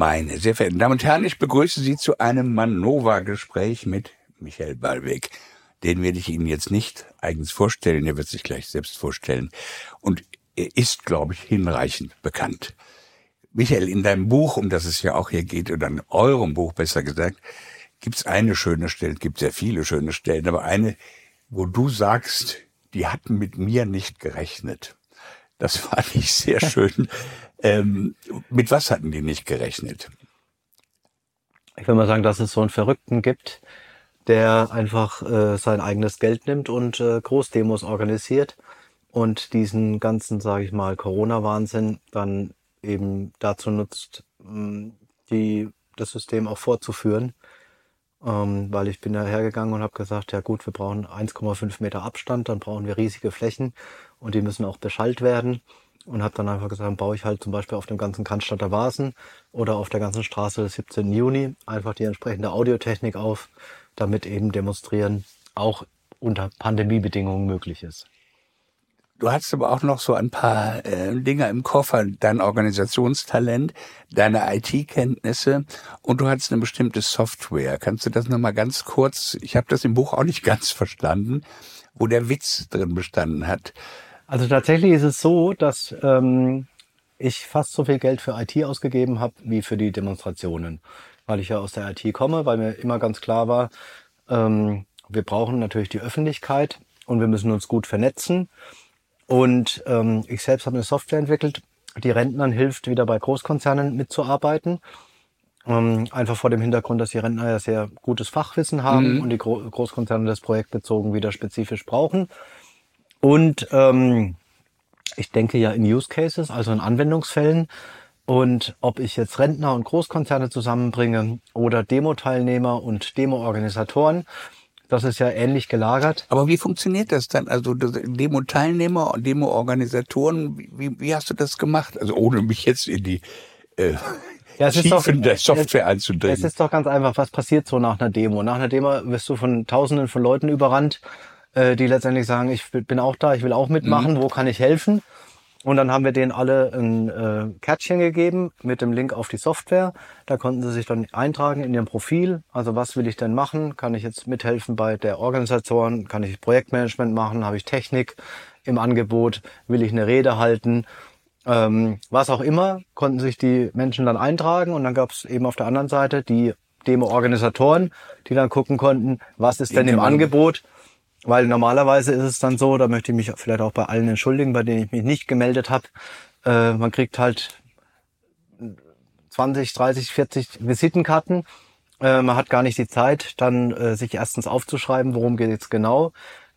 Meine sehr verehrten Damen und Herren, ich begrüße Sie zu einem Manova-Gespräch mit Michael Ballweg. Den werde ich Ihnen jetzt nicht eigens vorstellen, er wird sich gleich selbst vorstellen. Und er ist, glaube ich, hinreichend bekannt. Michael, in deinem Buch, um das es ja auch hier geht, oder in eurem Buch besser gesagt, gibt es eine schöne Stelle, gibt sehr viele schöne Stellen, aber eine, wo du sagst, die hatten mit mir nicht gerechnet. Das fand ich sehr schön. ähm, mit was hatten die nicht gerechnet? Ich will mal sagen, dass es so einen Verrückten gibt, der einfach äh, sein eigenes Geld nimmt und äh, Großdemos organisiert und diesen ganzen, sage ich mal, Corona-Wahnsinn dann eben dazu nutzt, die, das System auch fortzuführen. Ähm, weil ich bin da hergegangen und habe gesagt, ja gut, wir brauchen 1,5 Meter Abstand, dann brauchen wir riesige Flächen und die müssen auch beschallt werden. Und habe dann einfach gesagt, dann baue ich halt zum Beispiel auf dem ganzen Cannstatter Vasen oder auf der ganzen Straße des 17. Juni einfach die entsprechende Audiotechnik auf, damit eben demonstrieren auch unter Pandemiebedingungen möglich ist. Du hast aber auch noch so ein paar äh, Dinge im Koffer, dein Organisationstalent, deine IT-Kenntnisse und du hast eine bestimmte Software. Kannst du das nochmal ganz kurz, ich habe das im Buch auch nicht ganz verstanden, wo der Witz drin bestanden hat. Also tatsächlich ist es so, dass ähm, ich fast so viel Geld für IT ausgegeben habe wie für die Demonstrationen, weil ich ja aus der IT komme, weil mir immer ganz klar war, ähm, wir brauchen natürlich die Öffentlichkeit und wir müssen uns gut vernetzen. Und ähm, ich selbst habe eine Software entwickelt, die Rentnern hilft, wieder bei Großkonzernen mitzuarbeiten. Ähm, einfach vor dem Hintergrund, dass die Rentner ja sehr gutes Fachwissen haben mhm. und die Gro Großkonzerne das projektbezogen wieder spezifisch brauchen. Und ähm, ich denke ja in Use Cases, also in Anwendungsfällen. Und ob ich jetzt Rentner und Großkonzerne zusammenbringe oder Demo-Teilnehmer und Demo-Organisatoren, das ist ja ähnlich gelagert. Aber wie funktioniert das dann? Also Demo-Teilnehmer und Demo-Organisatoren, wie, wie hast du das gemacht? Also ohne mich jetzt in die äh, ja, es ist doch, der Software einzudringen. Es ist doch ganz einfach, was passiert so nach einer Demo? Nach einer Demo wirst du von tausenden von Leuten überrannt, äh, die letztendlich sagen, ich bin auch da, ich will auch mitmachen, mhm. wo kann ich helfen? Und dann haben wir denen alle ein äh, Kärtchen gegeben mit dem Link auf die Software. Da konnten sie sich dann eintragen in ihrem Profil. Also was will ich denn machen? Kann ich jetzt mithelfen bei der Organisation? Kann ich Projektmanagement machen? Habe ich Technik im Angebot? Will ich eine Rede halten? Ähm, was auch immer, konnten sich die Menschen dann eintragen. Und dann gab es eben auf der anderen Seite die Demo-Organisatoren, die dann gucken konnten, was ist denn im Angebot weil normalerweise ist es dann so, da möchte ich mich vielleicht auch bei allen entschuldigen, bei denen ich mich nicht gemeldet habe. Äh, man kriegt halt 20, 30, 40 Visitenkarten. Äh, man hat gar nicht die Zeit, dann äh, sich erstens aufzuschreiben, worum geht es genau.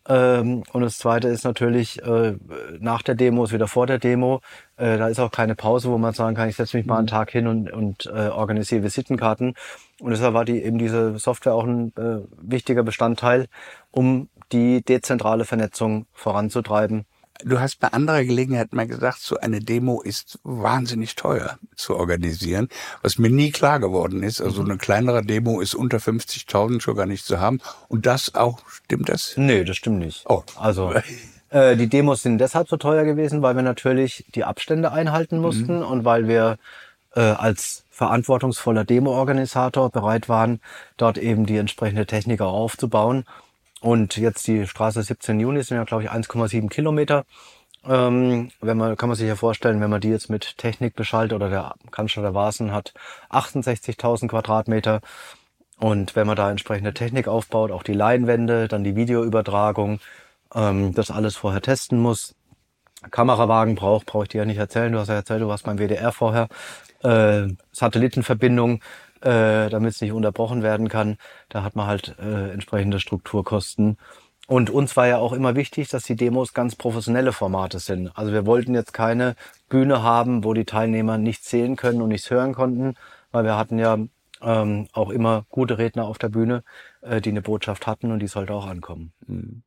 Ähm, und das Zweite ist natürlich äh, nach der Demo ist wieder vor der Demo. Äh, da ist auch keine Pause, wo man sagen kann, ich setze mich mal einen Tag hin und, und äh, organisiere Visitenkarten. Und deshalb war die eben diese Software auch ein äh, wichtiger Bestandteil, um die dezentrale Vernetzung voranzutreiben. Du hast bei anderer Gelegenheit mal gesagt, so eine Demo ist wahnsinnig teuer zu organisieren, was mir nie klar geworden ist. Also mhm. eine kleinere Demo ist unter 50.000 schon gar nicht zu haben. Und das auch, stimmt das? Nee, das stimmt nicht. Oh. Also äh, die Demos sind deshalb so teuer gewesen, weil wir natürlich die Abstände einhalten mussten mhm. und weil wir äh, als verantwortungsvoller Demo-Organisator bereit waren, dort eben die entsprechende Technik auch aufzubauen und jetzt die Straße 17 Juni sind ja, glaube ich, 1,7 Kilometer. Ähm, wenn man, kann man sich ja vorstellen, wenn man die jetzt mit Technik beschaltet oder der Cannstatter Vasen hat 68.000 Quadratmeter. Und wenn man da entsprechende Technik aufbaut, auch die Leinwände, dann die Videoübertragung, ähm, das alles vorher testen muss. Kamerawagen braucht, brauche ich dir ja nicht erzählen. Du hast ja erzählt, du warst beim WDR vorher. Äh, Satellitenverbindung, äh, damit es nicht unterbrochen werden kann. Da hat man halt äh, entsprechende Strukturkosten. Und uns war ja auch immer wichtig, dass die Demos ganz professionelle Formate sind. Also wir wollten jetzt keine Bühne haben, wo die Teilnehmer nichts sehen können und nichts hören konnten, weil wir hatten ja ähm, auch immer gute Redner auf der Bühne, äh, die eine Botschaft hatten und die sollte auch ankommen. Mhm.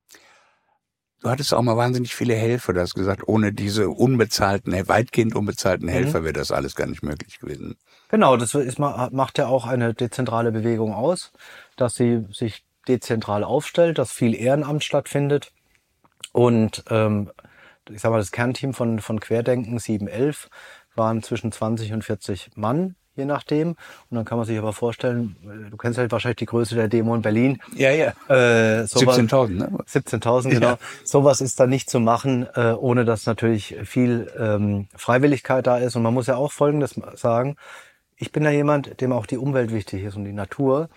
Du hattest auch mal wahnsinnig viele Helfer, du hast gesagt, ohne diese unbezahlten, weitgehend unbezahlten Helfer mhm. wäre das alles gar nicht möglich gewesen. Genau, das ist, macht ja auch eine dezentrale Bewegung aus, dass sie sich dezentral aufstellt, dass viel Ehrenamt stattfindet. Und ähm, ich sag mal, das Kernteam von, von Querdenken 711 waren zwischen 20 und 40 Mann je nachdem. Und dann kann man sich aber vorstellen, äh, du kennst halt wahrscheinlich die Größe der Demo in Berlin. Ja, ja. Äh, 17.000, ne? 17.000, genau. Ja. Sowas ist da nicht zu machen, äh, ohne dass natürlich viel ähm, Freiwilligkeit da ist. Und man muss ja auch Folgendes sagen. Ich bin ja jemand, dem auch die Umwelt wichtig ist und die Natur.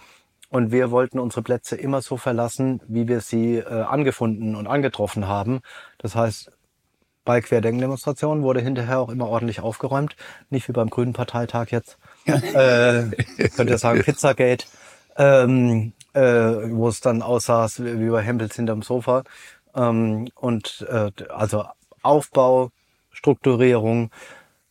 Und wir wollten unsere Plätze immer so verlassen, wie wir sie äh, angefunden und angetroffen haben. Das heißt, bei Querdenkendemonstrationen wurde hinterher auch immer ordentlich aufgeräumt. Nicht wie beim Grünen Parteitag jetzt. äh, könnt ihr sagen, Pizzagate. Ähm, äh, wo es dann aussah wie bei Hempels hinterm Sofa. Ähm, und äh, also Aufbau, Strukturierung.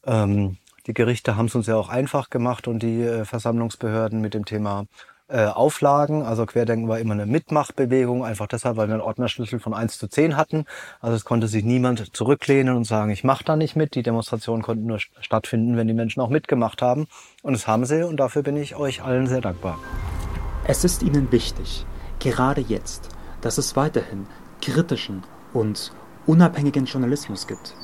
Ähm, die Gerichte haben es uns ja auch einfach gemacht und die äh, Versammlungsbehörden mit dem Thema äh, Auflagen. Also Querdenken war immer eine Mitmachbewegung, einfach deshalb, weil wir einen Ordnerschlüssel von 1 zu 10 hatten. Also es konnte sich niemand zurücklehnen und sagen, ich mache da nicht mit. Die Demonstrationen konnten nur stattfinden, wenn die Menschen auch mitgemacht haben. Und das haben sie und dafür bin ich euch allen sehr dankbar. Es ist ihnen wichtig, gerade jetzt, dass es weiterhin kritischen und unabhängigen Journalismus gibt.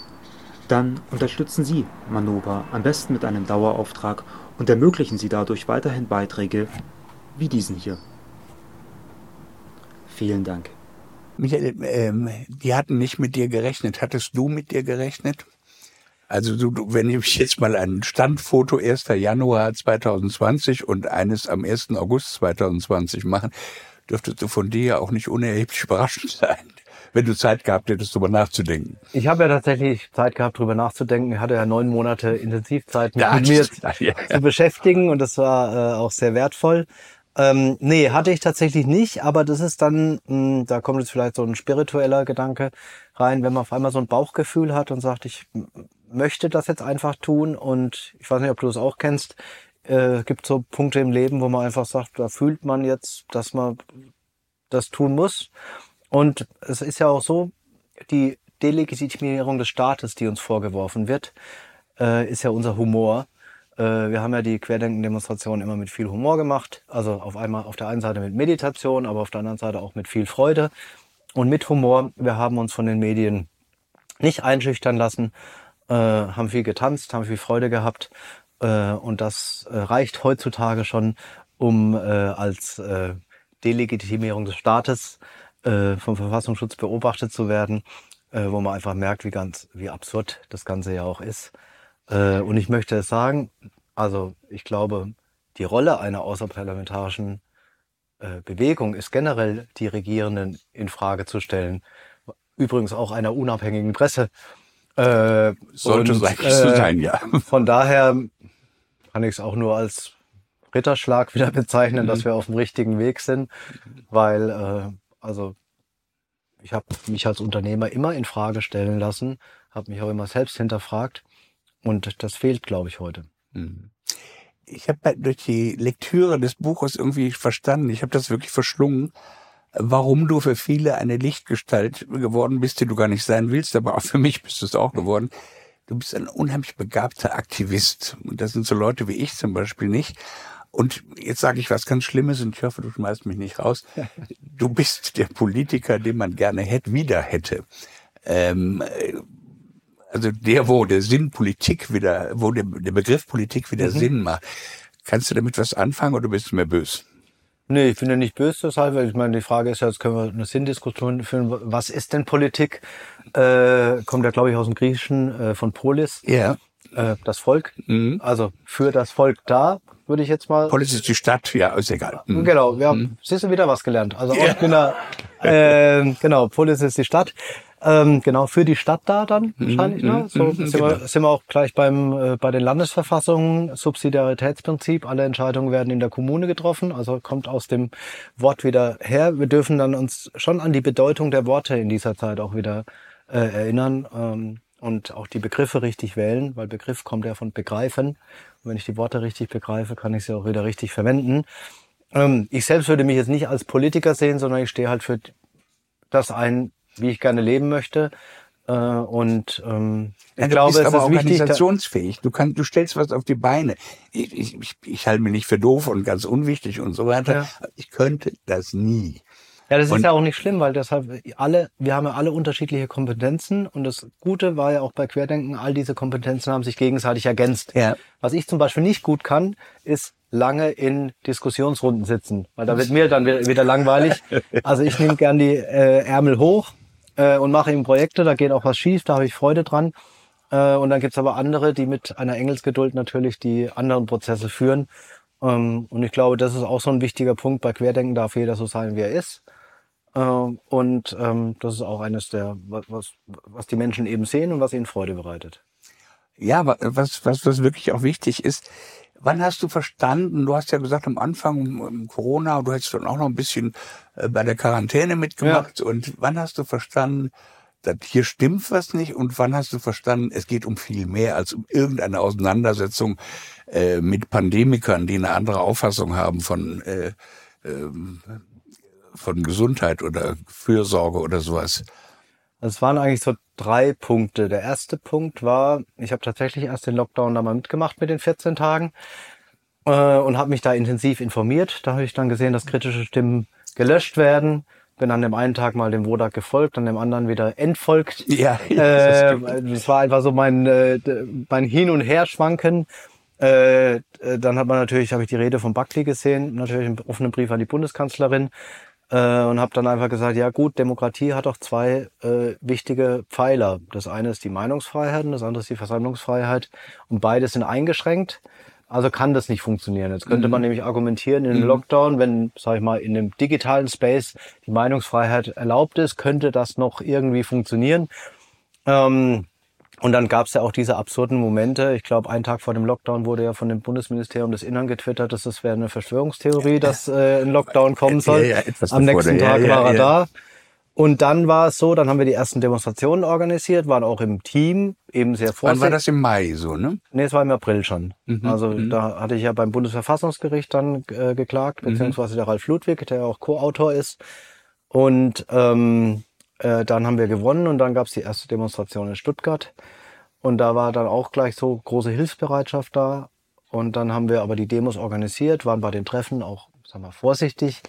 Dann unterstützen Sie Manova am besten mit einem Dauerauftrag und ermöglichen Sie dadurch weiterhin Beiträge wie diesen hier. Vielen Dank. Michael, ähm, die hatten nicht mit dir gerechnet. Hattest du mit dir gerechnet? Also du, du, wenn ich jetzt mal ein Standfoto 1. Januar 2020 und eines am 1. August 2020 machen, dürftest du von dir ja auch nicht unerheblich überraschend sein, wenn du Zeit gehabt hättest, darüber nachzudenken. Ich habe ja tatsächlich Zeit gehabt, darüber nachzudenken. Ich hatte ja neun Monate Intensivzeit, mich mit mir ja. zu beschäftigen und das war äh, auch sehr wertvoll. Ähm, nee, hatte ich tatsächlich nicht, aber das ist dann, mh, da kommt jetzt vielleicht so ein spiritueller Gedanke rein, wenn man auf einmal so ein Bauchgefühl hat und sagt, ich möchte das jetzt einfach tun und ich weiß nicht, ob du das auch kennst, äh, gibt so Punkte im Leben, wo man einfach sagt, da fühlt man jetzt, dass man das tun muss. Und es ist ja auch so, die Delegitimierung des Staates, die uns vorgeworfen wird, äh, ist ja unser Humor. Äh, wir haben ja die Querdenken-Demonstration immer mit viel Humor gemacht. Also auf einmal auf der einen Seite mit Meditation, aber auf der anderen Seite auch mit viel Freude und mit Humor. Wir haben uns von den Medien nicht einschüchtern lassen, äh, haben viel getanzt, haben viel Freude gehabt. Äh, und das äh, reicht heutzutage schon, um äh, als äh, Delegitimierung des Staates vom Verfassungsschutz beobachtet zu werden, wo man einfach merkt, wie ganz, wie absurd das Ganze ja auch ist. Äh, und ich möchte es sagen, also ich glaube, die Rolle einer außerparlamentarischen äh, Bewegung ist generell, die Regierenden in Frage zu stellen. Übrigens auch einer unabhängigen Presse. Äh, Sollte und, es eigentlich so sein, ja. Von daher kann ich es auch nur als Ritterschlag wieder bezeichnen, Mhm. dass wir auf dem richtigen Weg sind, weil äh, also ich habe mich als Unternehmer immer in Frage stellen lassen, habe mich auch immer selbst hinterfragt und das fehlt, glaube ich, heute. Mhm. Ich habe durch die Lektüre des Buches irgendwie verstanden, ich habe das wirklich verschlungen, warum du für viele eine Lichtgestalt geworden bist, die du gar nicht sein willst, aber auch für mich bist du es auch geworden. Du bist ein unheimlich begabter Aktivist. Und das sind so Leute wie ich zum Beispiel nicht. Und jetzt sage ich was ganz Schlimmes und ich hoffe, du schmeißt mich nicht raus. Du bist der Politiker, den man gerne hätte, wieder hätte. Ähm, äh, also der, wo der Sinn Politik wieder, wo der, der Begriff Politik wieder Sinn macht. Kannst du damit was anfangen oder bist du mehr bös? Nee, ich bin ja nicht böse deshalb, weil ich meine, die Frage ist ja, jetzt können wir eine Sinndiskussion führen, was ist denn Politik? Äh, kommt ja, glaube ich, aus dem Griechischen äh, von Polis, Ja. äh, das Volk. Mhm. Also für das Volk da, würde ich jetzt mal Polis ist die Stadt, ja, ist egal. Mhm. Genau, wir haben, siehst du wieder was gelernt. Also auch genau, äh, genau, Polis ist die Stadt. Ähm, genau, für die Stadt da dann wahrscheinlich. Ne? So mhm, sind, genau. wir, sind wir auch gleich beim äh, bei den Landesverfassungen, Subsidiaritätsprinzip, alle Entscheidungen werden in der Kommune getroffen, also kommt aus dem Wort wieder her. Wir dürfen dann uns schon an die Bedeutung der Worte in dieser Zeit auch wieder äh, erinnern ähm, und auch die Begriffe richtig wählen, weil Begriff kommt ja von begreifen. Und wenn ich die Worte richtig begreife, kann ich sie auch wieder richtig verwenden. Ähm, ich selbst würde mich jetzt nicht als Politiker sehen, sondern ich stehe halt für das ein, wie ich gerne leben möchte. Äh, und ähm, ich Ja, glaube, es ist wichtig, organisationsfähig. Du kannst, du stellst was auf die Beine. Ich, ich, ich, ich halte mich nicht für doof und ganz unwichtig und so weiter. Ja. Ich könnte das nie. Ja, das ist Und- ja auch nicht schlimm, weil deshalb alle, wir haben ja alle unterschiedliche Kompetenzen und das Gute war ja auch bei Querdenken, all diese Kompetenzen haben sich gegenseitig ergänzt. Ja. Was ich zum Beispiel nicht gut kann, ist lange in Diskussionsrunden sitzen, weil da wird mir dann wieder wieder langweilig. Also ich nehme gern die äh, Ärmel hoch äh, und mache eben Projekte, da geht auch was schief, da habe ich Freude dran. Äh, und dann gibt's aber andere, die mit einer Engelsgeduld natürlich die anderen Prozesse führen. Ähm, und ich glaube, das ist auch so ein wichtiger Punkt. Bei Querdenken darf jeder so sein, wie er ist. Ähm, und ähm, das ist auch eines der, was, was, die Menschen eben sehen und was ihnen Freude bereitet. Ja, was, was, was wirklich auch wichtig ist, wann hast du verstanden, du hast ja gesagt am Anfang um, Corona, du hättest dann auch noch ein bisschen äh, bei der Quarantäne mitgemacht. Und wann hast du verstanden, dass hier stimmt was nicht? Und wann hast du verstanden, es geht um viel mehr als um irgendeine Auseinandersetzung äh, mit Pandemikern, die eine andere Auffassung haben von, äh, ähm, von Gesundheit oder Fürsorge oder sowas. Es waren eigentlich so drei Punkte. Der erste Punkt war, ich habe tatsächlich erst den Lockdown da mal mitgemacht mit den 14 Tagen äh, und habe mich da intensiv informiert. Da habe ich dann gesehen, dass kritische Stimmen gelöscht werden. Bin an dem einen Tag mal dem Wodak gefolgt, an dem anderen wieder entfolgt. Ja, das Äh, stimmt. das war einfach so mein, äh, mein Hin- und Herschwanken. Äh, dann hat man natürlich, habe ich die Rede von Buckley gesehen, natürlich einen offenen Brief an die Bundeskanzlerin äh, und habe dann einfach gesagt, ja gut, Demokratie hat doch zwei äh, wichtige Pfeiler. Das eine ist die Meinungsfreiheit und das andere ist die Versammlungsfreiheit und beide sind eingeschränkt. Also kann das nicht funktionieren. Jetzt könnte man nämlich argumentieren, in einem Lockdown, wenn, sag ich mal, in einem digitalen Space die Meinungsfreiheit erlaubt ist, könnte das noch irgendwie funktionieren. Ähm, und dann gab es ja auch diese absurden Momente. Ich glaube, einen Tag vor dem Lockdown wurde ja von dem Bundesministerium des Innern getwittert, dass das wäre eine Verschwörungstheorie, dass äh, ein Lockdown kommen soll. Ja, ja, Am nächsten Tag ja, war er da. Und dann war es so, dann haben wir die ersten Demonstrationen organisiert, waren auch im Team, eben sehr Wann vorsichtig. war das im Mai so, ne? Nee, es war im April schon. Mhm, Also da hatte ich ja beim Bundesverfassungsgericht dann äh, geklagt, Mhm. beziehungsweise der Ralf Ludwig, der ja auch Co-Autor ist. Und ähm, äh, dann haben wir gewonnen und dann gab es die erste Demonstration in Stuttgart. Und da war dann auch gleich so große Hilfsbereitschaft da. Und dann haben wir aber die Demos organisiert, waren bei den Treffen auch, sagen wir, vorsichtig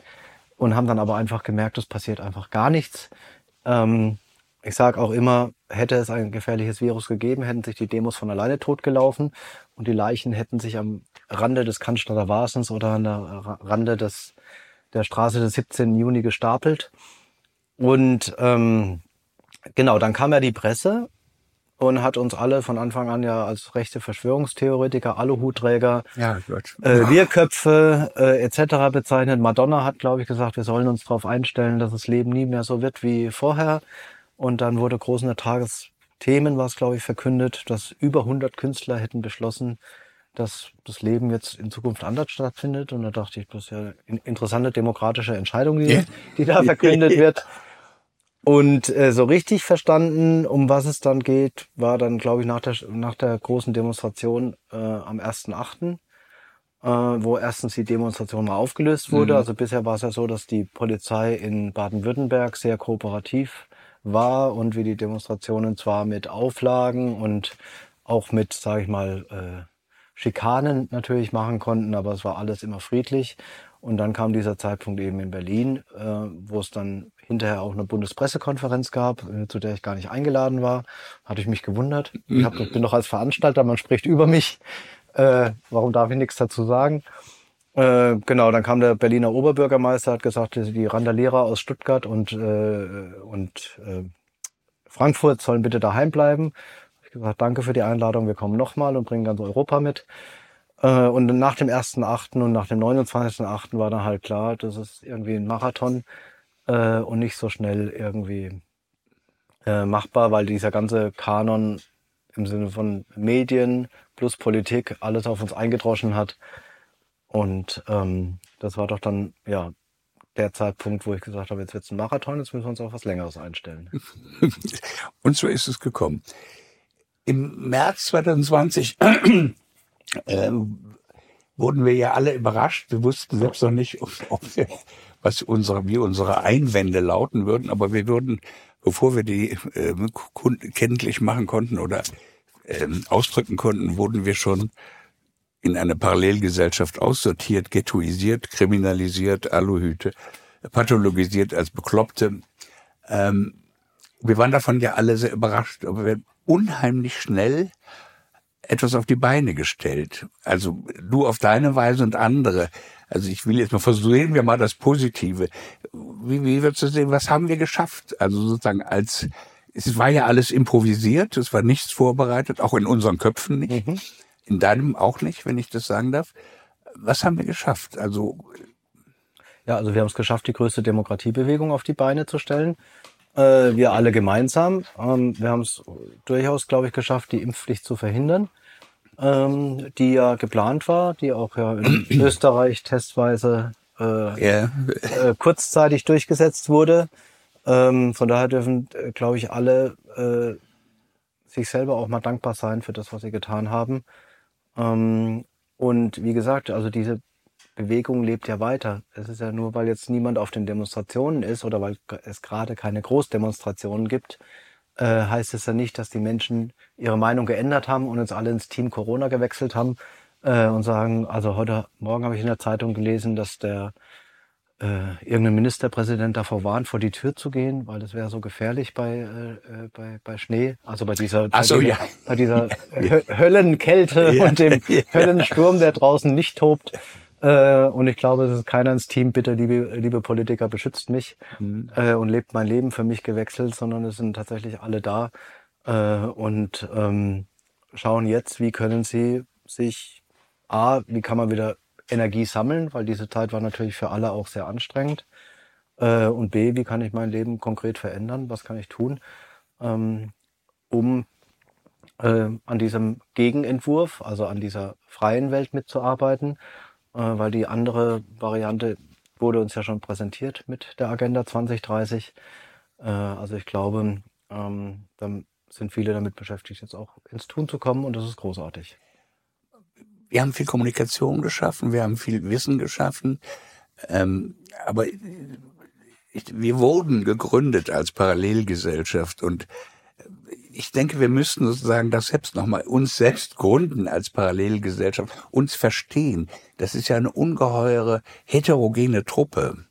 und haben dann aber einfach gemerkt, es passiert einfach gar nichts. Ähm, ich sage auch immer, hätte es ein gefährliches Virus gegeben, hätten sich die Demos von alleine totgelaufen und die Leichen hätten sich am Rande des Cannstatter Wasens oder an der Ra- Rande des, der Straße des 17. Juni gestapelt. Und ähm, genau, dann kam ja die Presse und hat uns alle von Anfang an ja als rechte Verschwörungstheoretiker, Aluhutträger, Ja, äh, Wirrköpfe äh, etc. bezeichnet. Madonna hat, glaube ich, gesagt, wir sollen uns darauf einstellen, dass das Leben nie mehr so wird wie vorher. Und dann wurde groß in der Tagesthemen, was glaube ich, verkündet, dass über 100 Künstler hätten beschlossen, dass das Leben jetzt in Zukunft anders stattfindet. Und da dachte ich, das ist ja eine interessante demokratische Entscheidung, die, die da verkündet wird. Und äh, so richtig verstanden, um was es dann geht, war dann, glaube ich, nach der, nach der großen Demonstration äh, am 1.8., äh, wo erstens die Demonstration mal aufgelöst wurde. Mhm. Also bisher war es ja so, dass die Polizei in Baden-Württemberg sehr kooperativ war und wir die Demonstrationen zwar mit Auflagen und auch mit, sage ich mal, äh, Schikanen natürlich machen konnten, aber es war alles immer friedlich. Und dann kam dieser Zeitpunkt eben in Berlin, äh, wo es dann hinterher auch eine Bundespressekonferenz gab, äh, zu der ich gar nicht eingeladen war. Hatte ich mich gewundert. Ich hab, bin doch als Veranstalter, man spricht über mich. Äh, warum darf ich nichts dazu sagen? Äh, genau, dann kam der Berliner Oberbürgermeister, hat gesagt, die Randalierer aus Stuttgart und, äh, und äh, Frankfurt sollen bitte daheim bleiben. Ich gesagt, danke für die Einladung, wir kommen nochmal und bringen ganz Europa mit. Und nach dem 1.8. und nach dem 29.8. war dann halt klar, das ist irgendwie ein Marathon äh, und nicht so schnell irgendwie äh, machbar, weil dieser ganze Kanon im Sinne von Medien plus Politik alles auf uns eingedroschen hat. Und ähm, das war doch dann, ja, der Zeitpunkt, wo ich gesagt habe, jetzt wird's ein Marathon, jetzt müssen wir uns auf was Längeres einstellen. Und so ist es gekommen. Im März 2020 äh, wurden wir ja alle überrascht. Wir wussten selbst noch nicht, ob, ob wir, was unsere, wie unsere Einwände lauten würden, aber wir würden, bevor wir die äh, kenntlich machen konnten oder ähm, ausdrücken konnten, wurden wir schon in eine Parallelgesellschaft aussortiert, ghettoisiert, kriminalisiert, Aluhüte. pathologisiert als Bekloppte. Ähm, wir waren davon ja alle sehr überrascht, aber wir haben unheimlich schnell etwas auf die Beine gestellt. Also du auf deine Weise und andere. Also ich will jetzt mal versuchen, wir mal das Positive. Wie, wie würdest du sehen, was haben wir geschafft? Also sozusagen als, es war ja alles improvisiert, es war nichts vorbereitet, auch in unseren Köpfen nicht. Mhm. In deinem auch nicht, wenn ich das sagen darf. Was haben wir geschafft? Also ja, also wir haben es geschafft, die größte Demokratiebewegung auf die Beine zu stellen. Äh, wir alle gemeinsam. Ähm, wir haben es durchaus, glaube ich, geschafft, die Impfpflicht zu verhindern, ähm, die ja geplant war, die auch ja in Österreich testweise äh, yeah. äh, kurzzeitig durchgesetzt wurde. Ähm, von daher dürfen, äh, glaube ich, alle äh, sich selber auch mal dankbar sein für das, was sie getan haben. Ähm, und wie gesagt, also diese Bewegung lebt ja weiter. Es ist ja nur, weil jetzt niemand auf den Demonstrationen ist oder weil es gerade keine Großdemonstrationen gibt, äh, heißt es ja nicht, dass die Menschen ihre Meinung geändert haben und uns alle ins Team Corona gewechselt haben äh, und sagen, also heute Morgen habe ich in der Zeitung gelesen, dass der äh, irgendein Ministerpräsident davor warnt, vor die Tür zu gehen, weil das wäre so gefährlich bei, äh, äh bei, bei Schnee, also bei dieser, Ach so, bei, ja. bei dieser Höllenkälte ja. und dem Höllensturm, der draußen nicht tobt. Äh, und ich glaube, es ist keiner ins Team, bitte, liebe, liebe Politiker, beschützt mich mhm. äh, und lebt mein Leben für mich gewechselt, sondern es sind tatsächlich alle da äh, und ähm, schauen jetzt, wie können sie sich, A, wie kann man wieder Energie sammeln, weil diese Zeit war natürlich für alle auch sehr anstrengend. Äh, und B, wie kann ich mein Leben konkret verändern? Was kann ich tun, ähm, um äh, an diesem Gegenentwurf, also an dieser freien Welt mitzuarbeiten? Äh, weil die andere Variante wurde uns ja schon präsentiert mit der Agenda 2030. Äh, also ich glaube, ähm, dann sind viele damit beschäftigt, jetzt auch ins Tun zu kommen und das ist großartig. Wir haben viel Kommunikation geschaffen, wir haben viel Wissen geschaffen, ähm, aber wir wurden gegründet als Parallelgesellschaft und ich denke, wir müssten sozusagen das selbst nochmal uns selbst gründen als Parallelgesellschaft, uns verstehen. Das ist ja eine ungeheure heterogene Truppe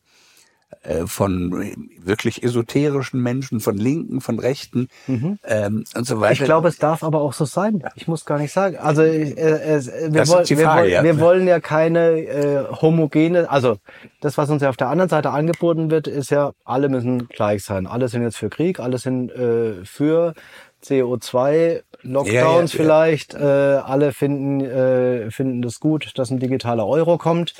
äh, von wirklich esoterischen Menschen, von Linken, von Rechten mhm. ähm, und so weiter. Ich glaube, es darf aber auch so sein. Ich muss gar nicht sagen. Also äh, äh, wir, wollen, wir, Frage, ja. wir, wollen ja keine äh, homogene, also das, was uns ja auf der anderen Seite angeboten wird, ist ja, alle müssen gleich sein. Alle sind jetzt für Krieg, alle sind äh, für CO2, Lockdowns ja, ja, vielleicht. Äh, alle finden, äh, finden das gut, dass ein digitaler Euro kommt.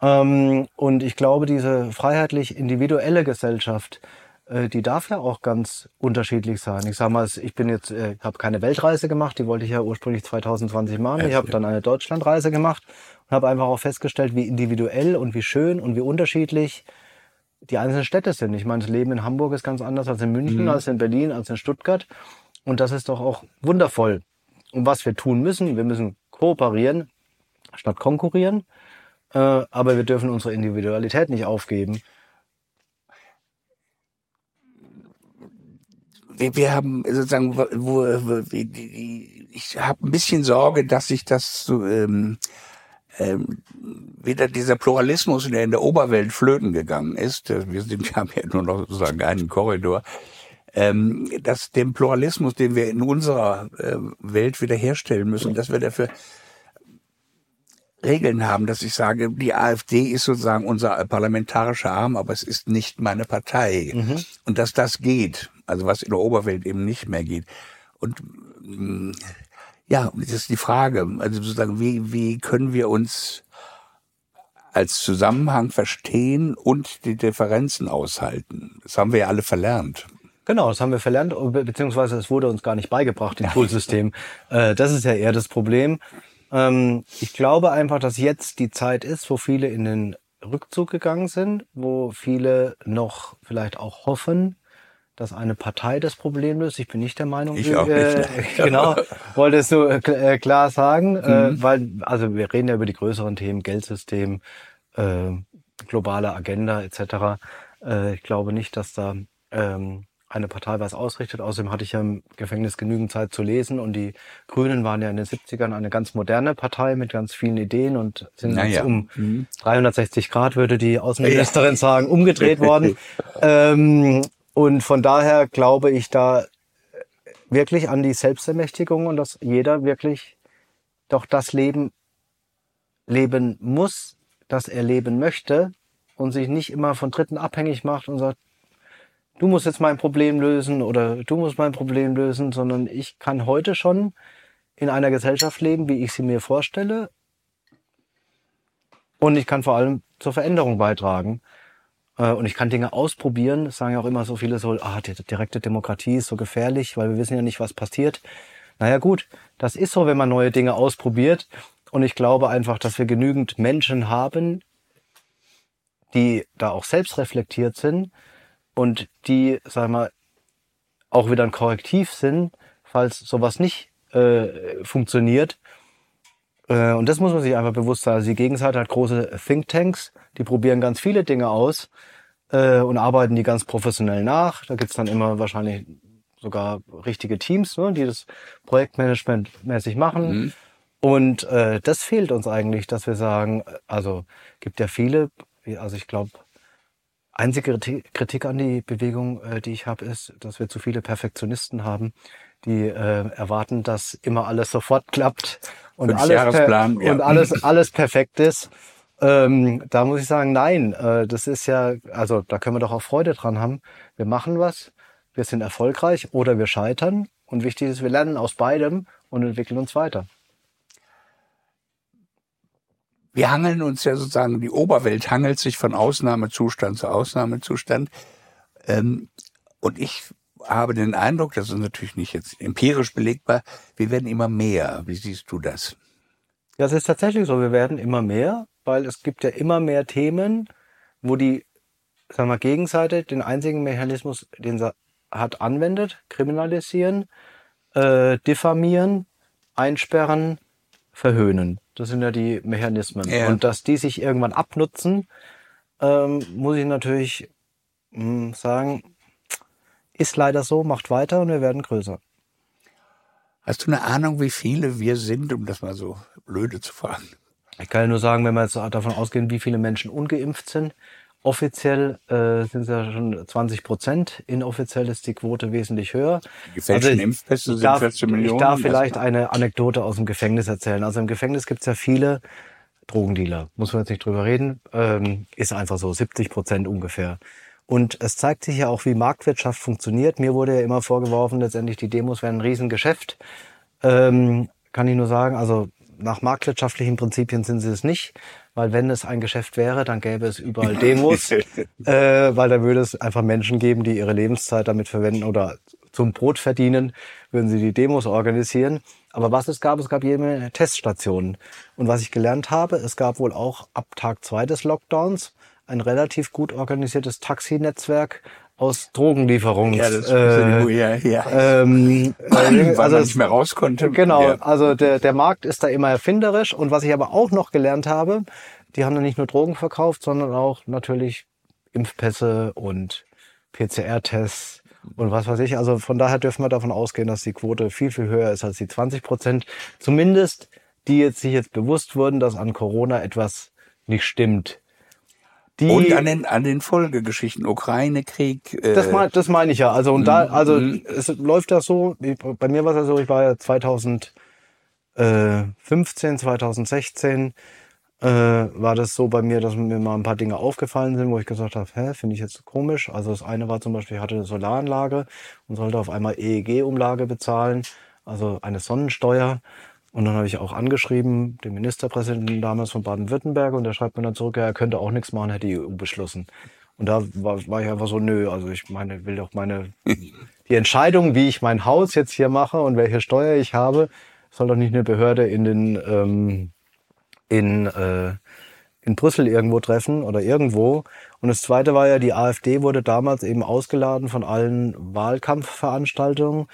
Ähm, und ich glaube, diese freiheitlich individuelle Gesellschaft, äh, die darf ja auch ganz unterschiedlich sein. Ich sag mal, ich bin jetzt, äh, habe keine Weltreise gemacht, die wollte ich ja ursprünglich 2020 machen. Ich habe dann eine Deutschlandreise gemacht und habe einfach auch festgestellt, wie individuell und wie schön und wie unterschiedlich die einzelnen Städte sind. Ich meine, das Leben in Hamburg ist ganz anders als in München, mhm. als in Berlin, als in Stuttgart. Und das ist doch auch wundervoll. Und was wir tun müssen, wir müssen kooperieren statt konkurrieren. Äh, aber wir dürfen unsere Individualität nicht aufgeben. Wir, haben sozusagen, wo, wo, ich habe ein bisschen Sorge, dass sich das so, ähm, ähm, wieder dieser Pluralismus, der in der Oberwelt flöten gegangen ist. Wir sind, haben ja nur noch sozusagen einen Korridor ähm, dass dem Pluralismus, den wir in unserer äh, Welt wiederherstellen müssen, dass wir dafür Regeln haben, dass ich sage, die AfD ist sozusagen unser parlamentarischer Arm, aber es ist nicht meine Partei. Mhm. Und dass das geht, also was in der Oberwelt eben nicht mehr geht. Und mm, ja, das ist die Frage, also sozusagen, wie, wie können wir uns als Zusammenhang verstehen und die Differenzen aushalten? Das haben wir ja alle verlernt. Genau, das haben wir verlernt, beziehungsweise es wurde uns gar nicht beigebracht im Schulsystem. Äh, das ist ja eher das Problem. Ähm, ich glaube einfach, dass jetzt die Zeit ist, wo viele in den Rückzug gegangen sind, wo viele noch vielleicht auch hoffen, dass eine Partei das Problem löst. Ich bin nicht der Meinung. Ich auch äh, nicht. genau, wollte es so äh, klar sagen, äh, mhm. weil also wir reden ja über die größeren Themen, Geldsystem, äh, globale Agenda etc. Äh, ich glaube nicht, dass da ähm, eine Partei was ausrichtet. Außerdem hatte ich ja im Gefängnis genügend Zeit zu lesen und die Grünen waren ja in den 70ern eine ganz moderne Partei mit ganz vielen Ideen und sind Na jetzt um Mhm. 360 Grad, würde die Außenministerin sagen, umgedreht worden. ähm, und von daher glaube ich da wirklich an die Selbstermächtigung und dass jeder wirklich doch das Leben leben muss, das er leben möchte und sich nicht immer von Dritten abhängig macht und sagt, du musst jetzt mein Problem lösen oder du musst mein Problem lösen, sondern ich kann heute schon in einer Gesellschaft leben, wie ich sie mir vorstelle. Und ich kann vor allem zur Veränderung beitragen. Äh, Und ich kann Dinge ausprobieren. Das sagen ja auch immer so viele so, ah, die direkte Demokratie ist so gefährlich, weil wir wissen ja nicht, was passiert. Naja gut, das ist so, wenn man neue Dinge ausprobiert. Und ich glaube einfach, dass wir genügend Menschen haben, die da auch selbst reflektiert sind und die, sag mal, auch wieder ein Korrektiv sind, falls sowas nicht äh, funktioniert. Äh, und das muss man sich einfach bewusst sein. Also die Gegenseite hat große Thinktanks, die probieren ganz viele Dinge aus äh, und arbeiten die ganz professionell nach. Da gibt's dann immer wahrscheinlich sogar richtige Teams, ne, die das Projektmanagement mäßig machen. Mhm. Und äh, das fehlt uns eigentlich, dass wir sagen, also gibt ja viele, also ich glaube, einzige Kritik- an die Bewegung, äh, die ich habe, ist, dass wir zu viele Perfektionisten haben, die äh, erwarten, dass immer alles sofort klappt und alles, Fünfjahresplan, ja. und alles, alles perfekt ist. Ähm, da muss ich sagen, nein, äh, das ist ja, also da können wir doch auch Freude dran haben. Wir machen was, wir sind erfolgreich oder wir scheitern und wichtig ist, wir lernen aus beidem und entwickeln uns weiter. Wir hangeln uns ja sozusagen, die Oberwelt hangelt sich von Ausnahmezustand zu Ausnahmezustand. Ähm, und ich habe den Eindruck, das ist natürlich nicht jetzt empirisch belegbar, wir werden immer mehr. Wie siehst du das? Ja, es ist tatsächlich so, wir werden immer mehr, weil es gibt ja immer mehr Themen, wo die sagen wir, Gegenseite den einzigen Mechanismus, den sie hat, anwendet, kriminalisieren, äh, diffamieren, einsperren, verhöhnen. Das sind ja die Mechanismen. Ja. Und dass die sich irgendwann abnutzen, ähm, muss ich natürlich mh, sagen, ist leider so, macht weiter und wir werden größer. Hast du eine Ahnung, wie viele wir sind, um das mal so blöde zu fragen? Ich kann ja nur sagen, wenn wir jetzt davon ausgehen, wie viele Menschen ungeimpft sind. Offiziell äh, sind es ja schon 20 Prozent. Inoffiziell ist die Quote wesentlich höher. Die gefälschten Also ich- Impfpässe sind darf, 14 Millionen. ich darf vielleicht eine Anekdote aus dem Gefängnis erzählen. Also im Gefängnis gibt es ja viele Drogendealer. Muss man jetzt nicht drüber reden. Ähm, ist einfach so, 70 Prozent ungefähr. Und es zeigt sich ja auch, wie Marktwirtschaft funktioniert. Mir wurde ja immer vorgeworfen, letztendlich die Demos wären ein Riesengeschäft. Ähm, kann ich nur sagen, also nach marktwirtschaftlichen Prinzipien sind sie es nicht, weil wenn es ein Geschäft wäre, dann gäbe es überall Demos, äh, weil da würde es einfach Menschen geben, die ihre Lebenszeit damit verwenden oder zum Brot verdienen, würden sie die Demos organisieren. Aber was es gab, es gab jede Menge Teststationen. Und was ich gelernt habe, es gab wohl auch ab Tag zwei des Lockdowns ein relativ gut organisiertes Taxinetzwerk aus Drogenlieferungs. ja, das äh, ja, ja. ähm, weil also man nicht mehr raus konnte. Genau, Ja. also der, der Markt ist da immer erfinderisch. Und was ich aber auch noch gelernt habe, die haben dann nicht nur Drogen verkauft, sondern auch natürlich Impfpässe und PCR-Tests und was weiß ich. Also von daher dürfen wir davon ausgehen, dass die Quote viel, viel höher ist als die 20 Prozent. Zumindest die jetzt sich jetzt bewusst wurden, dass an Corona etwas nicht stimmt. Die, Und an den, an den Folgegeschichten, Ukraine-Krieg. Äh, das, mein, das meine ich ja. Also und da, Mhm, also es läuft ja so. Bei mir war es ja so, ich war ja 2015, 2016 äh, war das so bei mir, dass mir mal ein paar Dinge aufgefallen sind, wo ich gesagt habe, hä, finde ich jetzt komisch. Also das eine war zum Beispiel, ich hatte eine Solaranlage und sollte auf einmal EEG-Umlage bezahlen, also eine Sonnensteuer. Und dann habe ich auch angeschrieben, den Ministerpräsidenten damals von Baden-Württemberg, und der schreibt mir dann zurück, ja, er könnte auch nichts machen, hätte die EU beschlossen. Und da war, war ich einfach so, nö, also ich meine, will doch meine, die Entscheidung, wie ich mein Haus jetzt hier mache und welche Steuer ich habe, soll doch nicht eine Behörde in den, ähm, in, äh, in Brüssel irgendwo treffen oder irgendwo. Und das zweite war ja, die AfD wurde damals eben ausgeladen von allen Wahlkampfveranstaltungen.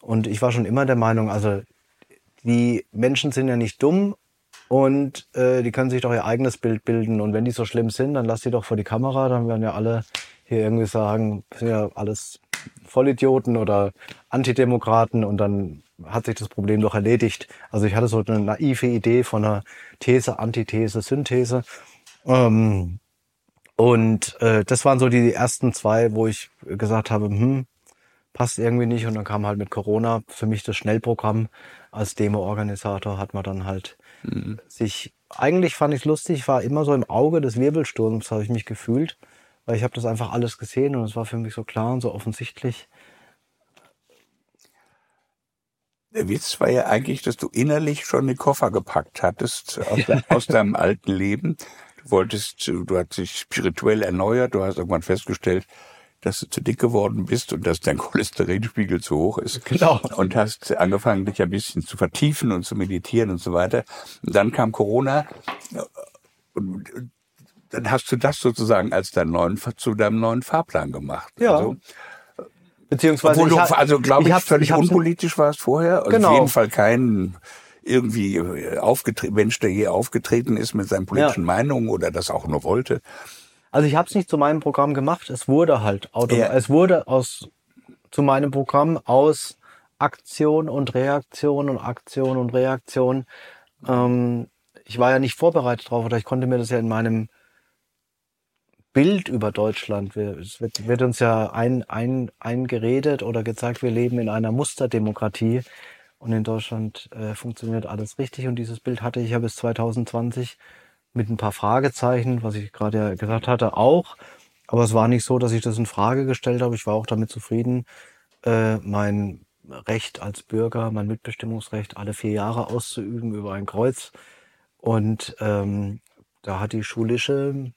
Und ich war schon immer der Meinung, also die Menschen sind ja nicht dumm und äh, die können sich doch ihr eigenes Bild bilden. Und wenn die so schlimm sind, dann lass die doch vor die Kamera, dann werden ja alle hier irgendwie sagen, sind ja alles Vollidioten oder Antidemokraten und dann hat sich das Problem doch erledigt. Also ich hatte so eine naive Idee von einer These, Antithese, Synthese. Ähm, und äh, das waren so die ersten zwei, wo ich gesagt habe, hm, passt irgendwie nicht. Und dann kam halt mit Corona für mich das Schnellprogramm. Als Demo-Organisator hat man dann halt mhm. sich, eigentlich fand ich es lustig, war immer so im Auge des Wirbelsturms, habe ich mich gefühlt, weil ich habe das einfach alles gesehen und es war für mich so klar und so offensichtlich. Der Witz war ja eigentlich, dass du innerlich schon den Koffer gepackt hattest aus, ja. aus deinem alten Leben. Du wolltest, du hast dich spirituell erneuert, du hast irgendwann festgestellt, dass du zu dick geworden bist und dass dein Cholesterinspiegel zu hoch ist. Genau. Und hast angefangen, dich ein bisschen zu vertiefen und zu meditieren und so weiter. Und dann kam Corona und dann hast du das sozusagen als deinen neuen, zu deinem neuen Fahrplan gemacht. Ja. Also, Beziehungsweise Obwohl du, also glaube ich, ich völlig ich unpolitisch warst vorher. Genau. Auf jeden Fall kein irgendwie äh, aufgetreten, Mensch, der je aufgetreten ist mit seinen politischen ja. Meinungen oder das auch nur wollte. Also ich habe es nicht zu meinem Programm gemacht. Es wurde halt automatisch. Ja. Es wurde aus zu meinem Programm aus Aktion und Reaktion und Aktion und Reaktion. Ähm, ich war ja nicht vorbereitet drauf oder ich konnte mir das ja in meinem Bild über Deutschland. Es wird, wird uns ja ein, ein, eingeredet oder gezeigt, wir leben in einer Musterdemokratie und in Deutschland äh, funktioniert alles richtig. Und dieses Bild hatte ich ja bis 2020 mit ein paar Fragezeichen, was ich gerade ja gesagt hatte, auch. Aber es war nicht so, dass ich das in Frage gestellt habe. Ich war auch damit zufrieden, äh, mein Recht als Bürger, mein Mitbestimmungsrecht alle vier Jahre auszuüben über ein Kreuz. Und ähm, da hat die schulische